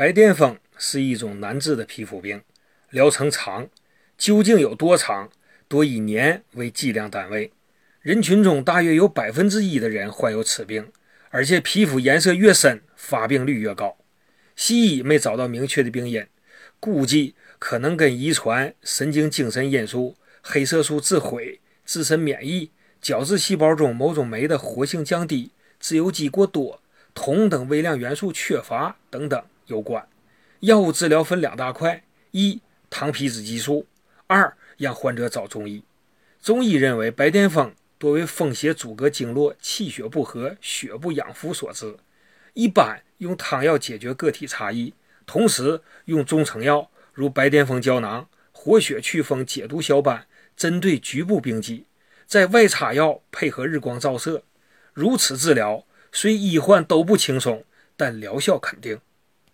白癜风是一种难治的皮肤病，疗程长，究竟有多长，多以年为计量单位。人群中大约有百分之一的人患有此病，而且皮肤颜色越深，发病率越高。西医没找到明确的病因，估计可能跟遗传、神经精神因素、黑色素自毁、自身免疫、角质细胞中某种酶的活性降低、自由基过多、铜等微量元素缺乏等等有关。药物治疗分两大块：一、糖皮质激素；二、让患者找中医。中医认为白癜风。多为风邪阻隔经络、气血不和、血不养肤所致。一般用汤药解决个体差异，同时用中成药如白癜风胶囊、活血祛风、解毒消斑，针对局部病机，在外擦药配合日光照射。如此治疗，虽医患都不轻松，但疗效肯定。